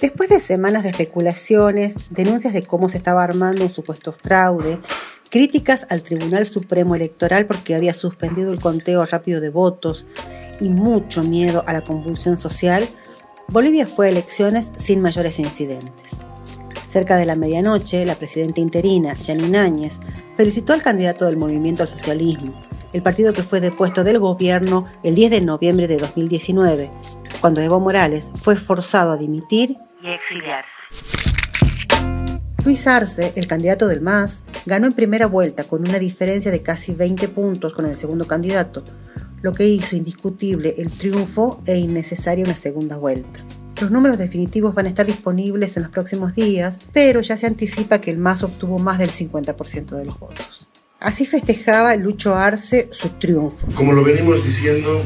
Después de semanas de especulaciones, denuncias de cómo se estaba armando un supuesto fraude, críticas al Tribunal Supremo Electoral porque había suspendido el conteo rápido de votos y mucho miedo a la convulsión social, Bolivia fue a elecciones sin mayores incidentes. Cerca de la medianoche, la presidenta interina, Janine Áñez, felicitó al candidato del Movimiento al Socialismo, el partido que fue depuesto del gobierno el 10 de noviembre de 2019, cuando Evo Morales fue forzado a dimitir y exiliarse. Luis Arce, el candidato del MAS, ganó en primera vuelta con una diferencia de casi 20 puntos con el segundo candidato, lo que hizo indiscutible el triunfo e innecesaria una segunda vuelta. Los números definitivos van a estar disponibles en los próximos días, pero ya se anticipa que el MAS obtuvo más del 50% de los votos. Así festejaba Lucho Arce su triunfo. Como lo venimos diciendo,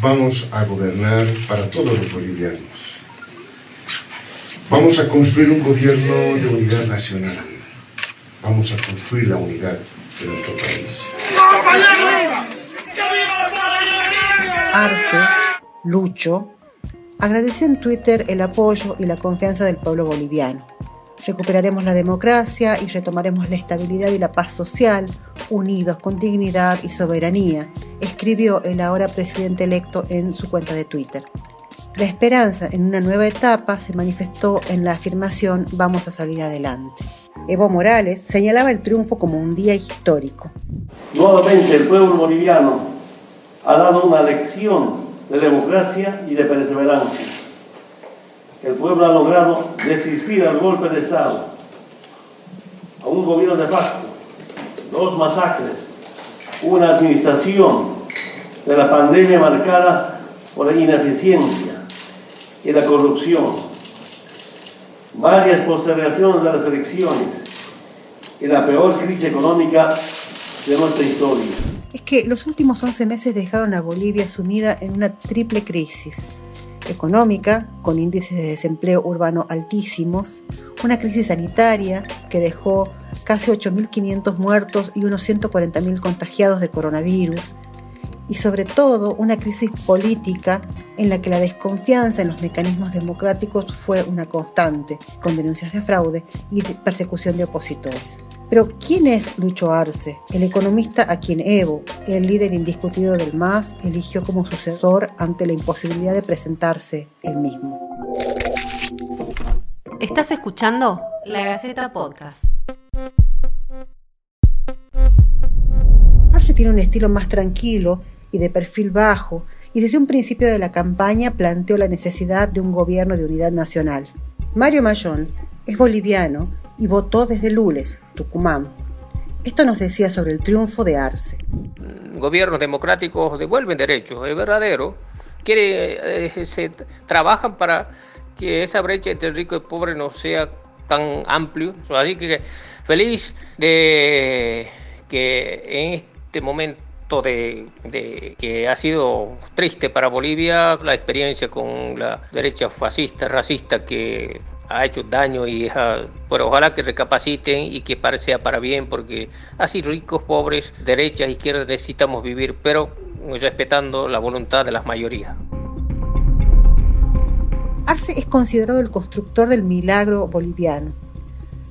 vamos a gobernar para todos los bolivianos. Vamos a construir un gobierno de unidad nacional. Vamos a construir la unidad de nuestro país. Arce, Lucho, agradeció en Twitter el apoyo y la confianza del pueblo boliviano. Recuperaremos la democracia y retomaremos la estabilidad y la paz social, unidos con dignidad y soberanía, escribió el ahora presidente electo en su cuenta de Twitter. La esperanza en una nueva etapa se manifestó en la afirmación Vamos a salir adelante. Evo Morales señalaba el triunfo como un día histórico. Nuevamente el pueblo boliviano ha dado una lección de democracia y de perseverancia. El pueblo ha logrado desistir al golpe de Estado, a un gobierno de facto, dos masacres, una administración de la pandemia marcada por la ineficiencia y la corrupción, varias postergaciones de las elecciones y la peor crisis económica de nuestra historia. Es que los últimos 11 meses dejaron a Bolivia sumida en una triple crisis. Económica, con índices de desempleo urbano altísimos, una crisis sanitaria que dejó casi 8.500 muertos y unos 140.000 contagiados de coronavirus, y sobre todo una crisis política en la que la desconfianza en los mecanismos democráticos fue una constante, con denuncias de fraude y persecución de opositores. Pero ¿quién es Lucho Arce, el economista a quien Evo, el líder indiscutido del MAS, eligió como sucesor ante la imposibilidad de presentarse él mismo? Estás escuchando La Gaceta Podcast. Arce tiene un estilo más tranquilo y de perfil bajo, y desde un principio de la campaña planteó la necesidad de un gobierno de unidad nacional. Mario Mayón es boliviano y votó desde Lules, Tucumán. Esto nos decía sobre el triunfo de Arce. Gobiernos democráticos devuelven derechos, es verdadero. Quiere, eh, se trabajan para que esa brecha entre rico y pobre no sea tan amplio. Así que feliz de que en este momento de, que ha sido triste para Bolivia la experiencia con la derecha fascista, racista que ha hecho daño y pero ojalá que recapaciten y que sea para bien porque así ricos, pobres, derecha, izquierda necesitamos vivir, pero respetando la voluntad de las mayorías. Arce es considerado el constructor del milagro boliviano.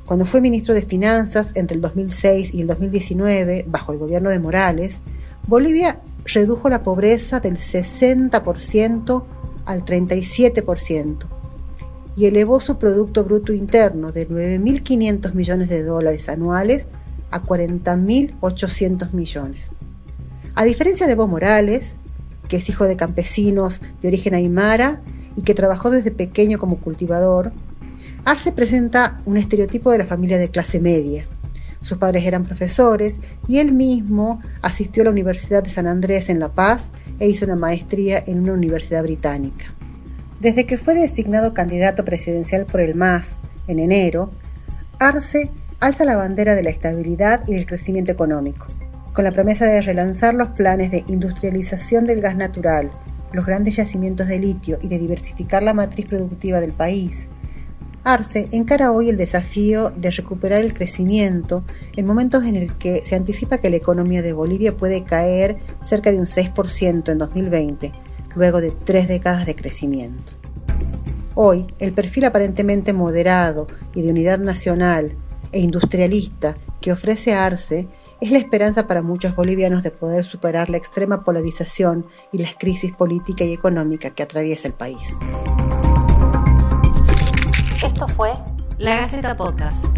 Cuando fue ministro de Finanzas entre el 2006 y el 2019, bajo el gobierno de Morales, Bolivia redujo la pobreza del 60% al 37% y elevó su Producto Bruto Interno de 9.500 millones de dólares anuales a 40.800 millones. A diferencia de Evo Morales, que es hijo de campesinos de origen aymara y que trabajó desde pequeño como cultivador, Arce presenta un estereotipo de la familia de clase media sus padres eran profesores y él mismo asistió a la Universidad de San Andrés en La Paz e hizo una maestría en una universidad británica. Desde que fue designado candidato presidencial por el MAS en enero, Arce alza la bandera de la estabilidad y del crecimiento económico, con la promesa de relanzar los planes de industrialización del gas natural, los grandes yacimientos de litio y de diversificar la matriz productiva del país, Arce encara hoy el desafío de recuperar el crecimiento en momentos en el que se anticipa que la economía de Bolivia puede caer cerca de un 6% en 2020, luego de tres décadas de crecimiento. Hoy, el perfil aparentemente moderado y de unidad nacional e industrialista que ofrece Arce es la esperanza para muchos bolivianos de poder superar la extrema polarización y la crisis política y económica que atraviesa el país. La Gaceta Podcast.